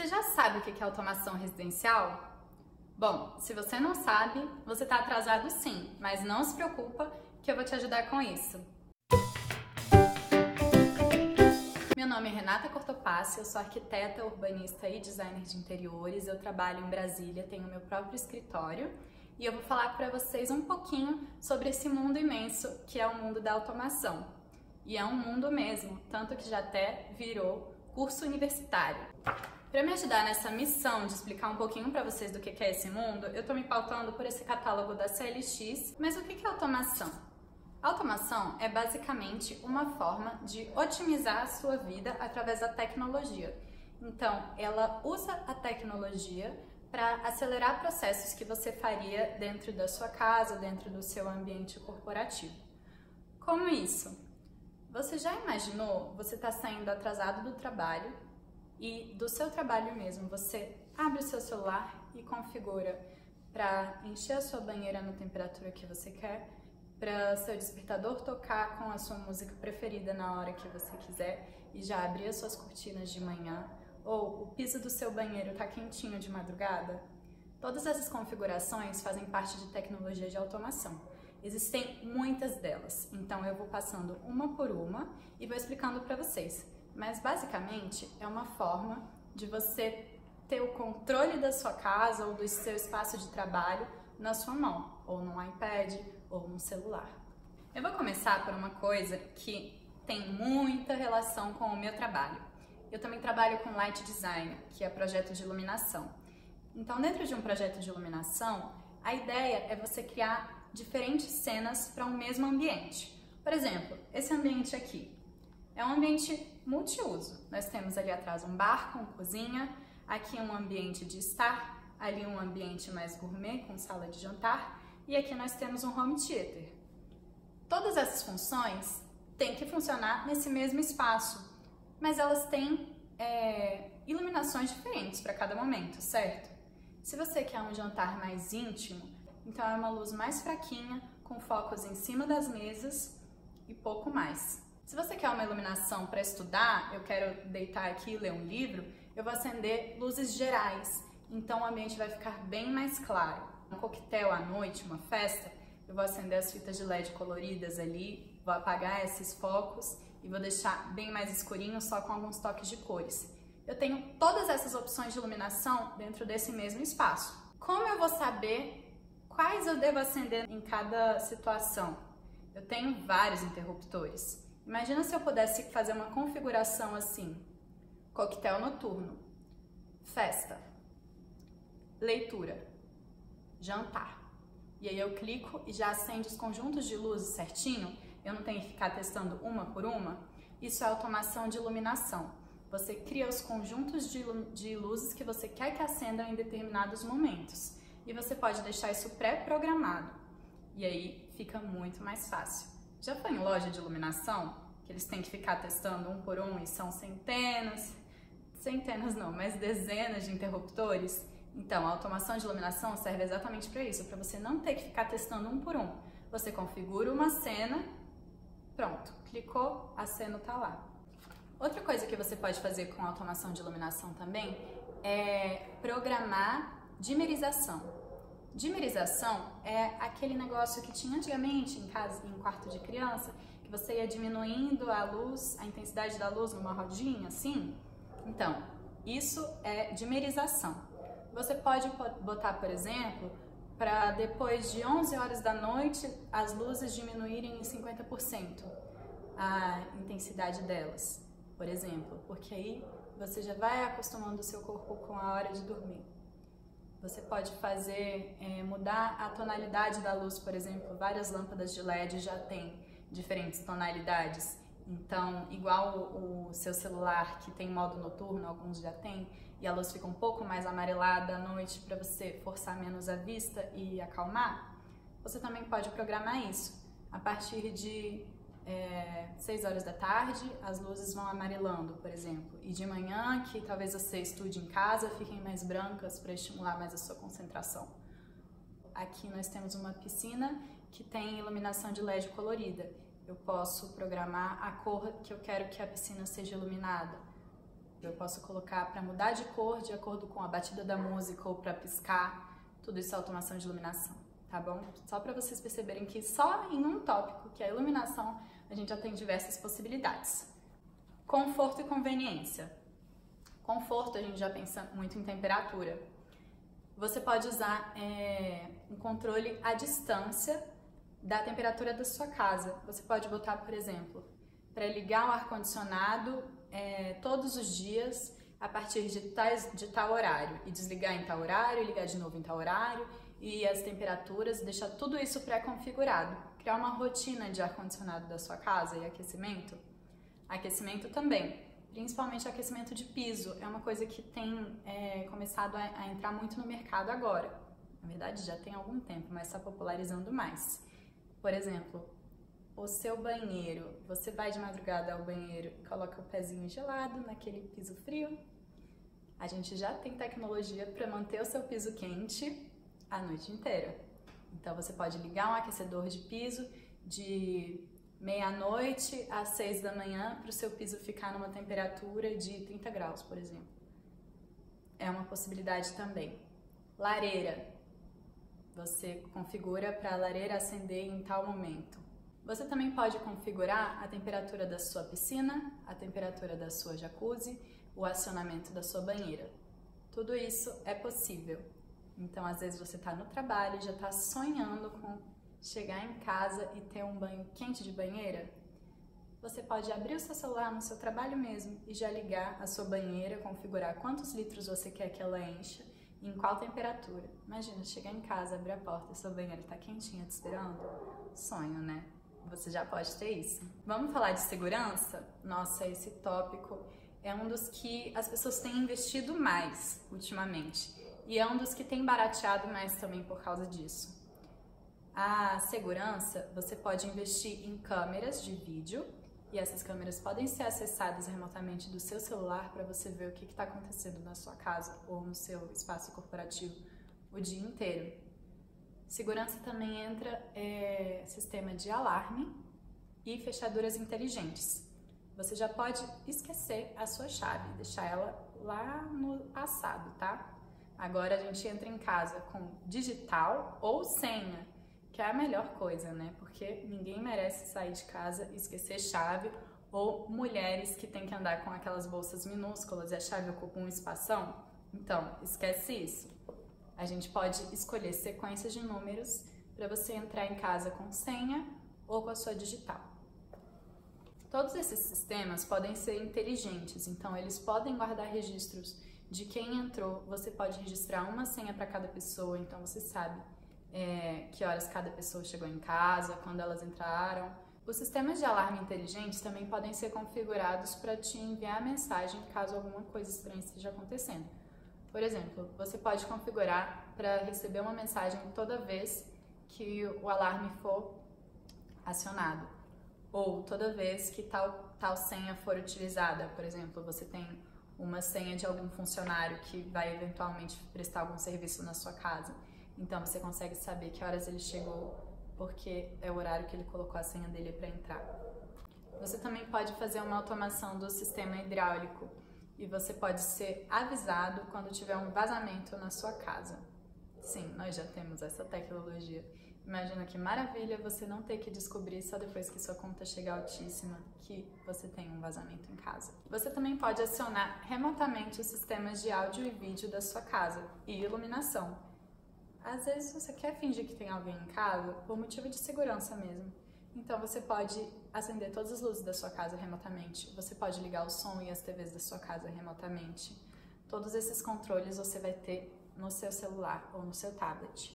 Você já sabe o que é automação residencial? Bom, se você não sabe, você está atrasado sim, mas não se preocupa que eu vou te ajudar com isso. Meu nome é Renata Cortopassi, eu sou arquiteta, urbanista e designer de interiores. Eu trabalho em Brasília, tenho meu próprio escritório e eu vou falar para vocês um pouquinho sobre esse mundo imenso que é o mundo da automação. E é um mundo mesmo, tanto que já até virou curso universitário. Para me ajudar nessa missão de explicar um pouquinho para vocês do que é esse mundo, eu estou me pautando por esse catálogo da CLX. Mas o que é automação? Automação é basicamente uma forma de otimizar a sua vida através da tecnologia. Então, ela usa a tecnologia para acelerar processos que você faria dentro da sua casa, dentro do seu ambiente corporativo. Como isso? Você já imaginou você está saindo atrasado do trabalho e do seu trabalho mesmo, você abre o seu celular e configura para encher a sua banheira na temperatura que você quer, para seu despertador tocar com a sua música preferida na hora que você quiser e já abrir as suas cortinas de manhã, ou o piso do seu banheiro está quentinho de madrugada. Todas essas configurações fazem parte de tecnologia de automação. Existem muitas delas, então eu vou passando uma por uma e vou explicando para vocês. Mas basicamente é uma forma de você ter o controle da sua casa ou do seu espaço de trabalho na sua mão, ou no iPad, ou no celular. Eu vou começar por uma coisa que tem muita relação com o meu trabalho. Eu também trabalho com light design, que é projeto de iluminação. Então, dentro de um projeto de iluminação, a ideia é você criar diferentes cenas para um mesmo ambiente. Por exemplo, esse ambiente aqui é um ambiente multiuso. Nós temos ali atrás um bar com cozinha, aqui um ambiente de estar, ali um ambiente mais gourmet com sala de jantar e aqui nós temos um home theater. Todas essas funções têm que funcionar nesse mesmo espaço, mas elas têm é, iluminações diferentes para cada momento, certo? Se você quer um jantar mais íntimo, então é uma luz mais fraquinha, com focos em cima das mesas e pouco mais. Se você quer uma iluminação para estudar, eu quero deitar aqui e ler um livro, eu vou acender luzes gerais, então o ambiente vai ficar bem mais claro. Um coquetel à noite, uma festa, eu vou acender as fitas de LED coloridas ali, vou apagar esses focos e vou deixar bem mais escurinho só com alguns toques de cores. Eu tenho todas essas opções de iluminação dentro desse mesmo espaço. Como eu vou saber quais eu devo acender em cada situação? Eu tenho vários interruptores. Imagina se eu pudesse fazer uma configuração assim: coquetel noturno, festa, leitura, jantar. E aí eu clico e já acende os conjuntos de luzes certinho. Eu não tenho que ficar testando uma por uma. Isso é automação de iluminação. Você cria os conjuntos de, de luzes que você quer que acendam em determinados momentos. E você pode deixar isso pré-programado. E aí fica muito mais fácil. Já foi em loja de iluminação? Que eles têm que ficar testando um por um e são centenas, centenas não, mas dezenas de interruptores? Então, a automação de iluminação serve exatamente para isso, para você não ter que ficar testando um por um. Você configura uma cena, pronto, clicou, a cena está lá. Outra coisa que você pode fazer com a automação de iluminação também é programar dimerização. Dimerização é aquele negócio que tinha antigamente em casa, em quarto de criança, que você ia diminuindo a luz, a intensidade da luz numa rodinha, assim. Então, isso é dimerização. Você pode botar, por exemplo, para depois de 11 horas da noite as luzes diminuírem em 50% a intensidade delas, por exemplo, porque aí você já vai acostumando o seu corpo com a hora de dormir. Você pode fazer, é, mudar a tonalidade da luz, por exemplo, várias lâmpadas de LED já têm diferentes tonalidades. Então, igual o, o seu celular que tem modo noturno, alguns já têm, e a luz fica um pouco mais amarelada à noite para você forçar menos a vista e acalmar, você também pode programar isso. A partir de é, 6 horas da tarde, as luzes vão amarelando, por exemplo. E de manhã, que talvez você estude em casa, fiquem mais brancas para estimular mais a sua concentração. Aqui nós temos uma piscina que tem iluminação de LED colorida. Eu posso programar a cor que eu quero que a piscina seja iluminada. Eu posso colocar para mudar de cor de acordo com a batida da música ou para piscar. Tudo isso é automação de iluminação, tá bom? Só para vocês perceberem que só em um tópico, que é a iluminação, a gente já tem diversas possibilidades. Conforto e conveniência. Conforto, a gente já pensa muito em temperatura. Você pode usar é, um controle à distância da temperatura da sua casa. Você pode botar, por exemplo, para ligar o ar-condicionado é, todos os dias a partir de, tais, de tal horário e desligar em tal horário, ligar de novo em tal horário e as temperaturas, deixar tudo isso pré-configurado. Criar uma rotina de ar-condicionado da sua casa e aquecimento. Aquecimento também, principalmente aquecimento de piso, é uma coisa que tem é, começado a, a entrar muito no mercado agora. Na verdade, já tem algum tempo, mas está popularizando mais. Por exemplo, o seu banheiro, você vai de madrugada ao banheiro e coloca o pezinho gelado naquele piso frio. A gente já tem tecnologia para manter o seu piso quente a noite inteira. Então você pode ligar um aquecedor de piso de meia-noite às seis da manhã para o seu piso ficar numa temperatura de 30 graus, por exemplo. É uma possibilidade também. Lareira. Você configura para a lareira acender em tal momento. Você também pode configurar a temperatura da sua piscina, a temperatura da sua jacuzzi, o acionamento da sua banheira. Tudo isso é possível. Então, às vezes você está no trabalho e já está sonhando com chegar em casa e ter um banho quente de banheira. Você pode abrir o seu celular no seu trabalho mesmo e já ligar a sua banheira, configurar quantos litros você quer que ela encha e em qual temperatura. Imagina chegar em casa, abrir a porta e sua banheira está quentinha te esperando. Sonho, né? você já pode ter isso. Vamos falar de segurança? Nossa, esse tópico é um dos que as pessoas têm investido mais ultimamente e é um dos que tem barateado mais também por causa disso. A segurança, você pode investir em câmeras de vídeo e essas câmeras podem ser acessadas remotamente do seu celular para você ver o que está acontecendo na sua casa ou no seu espaço corporativo o dia inteiro. Segurança também entra é, sistema de alarme e fechaduras inteligentes. Você já pode esquecer a sua chave, deixar ela lá no passado, tá? Agora a gente entra em casa com digital ou senha, que é a melhor coisa, né? Porque ninguém merece sair de casa e esquecer chave ou mulheres que têm que andar com aquelas bolsas minúsculas e a chave ocupa um espação. Então, esquece isso a gente pode escolher sequências de números para você entrar em casa com senha ou com a sua digital. Todos esses sistemas podem ser inteligentes, então eles podem guardar registros de quem entrou. Você pode registrar uma senha para cada pessoa, então você sabe é, que horas cada pessoa chegou em casa, quando elas entraram. Os sistemas de alarme inteligentes também podem ser configurados para te enviar mensagem caso alguma coisa estranha esteja acontecendo. Por exemplo, você pode configurar para receber uma mensagem toda vez que o alarme for acionado ou toda vez que tal, tal senha for utilizada. Por exemplo, você tem uma senha de algum funcionário que vai eventualmente prestar algum serviço na sua casa. Então você consegue saber que horas ele chegou, porque é o horário que ele colocou a senha dele para entrar. Você também pode fazer uma automação do sistema hidráulico e você pode ser avisado quando tiver um vazamento na sua casa. Sim, nós já temos essa tecnologia. Imagina que maravilha você não ter que descobrir só depois que sua conta chegar altíssima que você tem um vazamento em casa. Você também pode acionar remotamente os sistemas de áudio e vídeo da sua casa e iluminação. Às vezes você quer fingir que tem alguém em casa por motivo de segurança mesmo. Então você pode acender todas as luzes da sua casa remotamente, você pode ligar o som e as TVs da sua casa remotamente. Todos esses controles você vai ter no seu celular ou no seu tablet.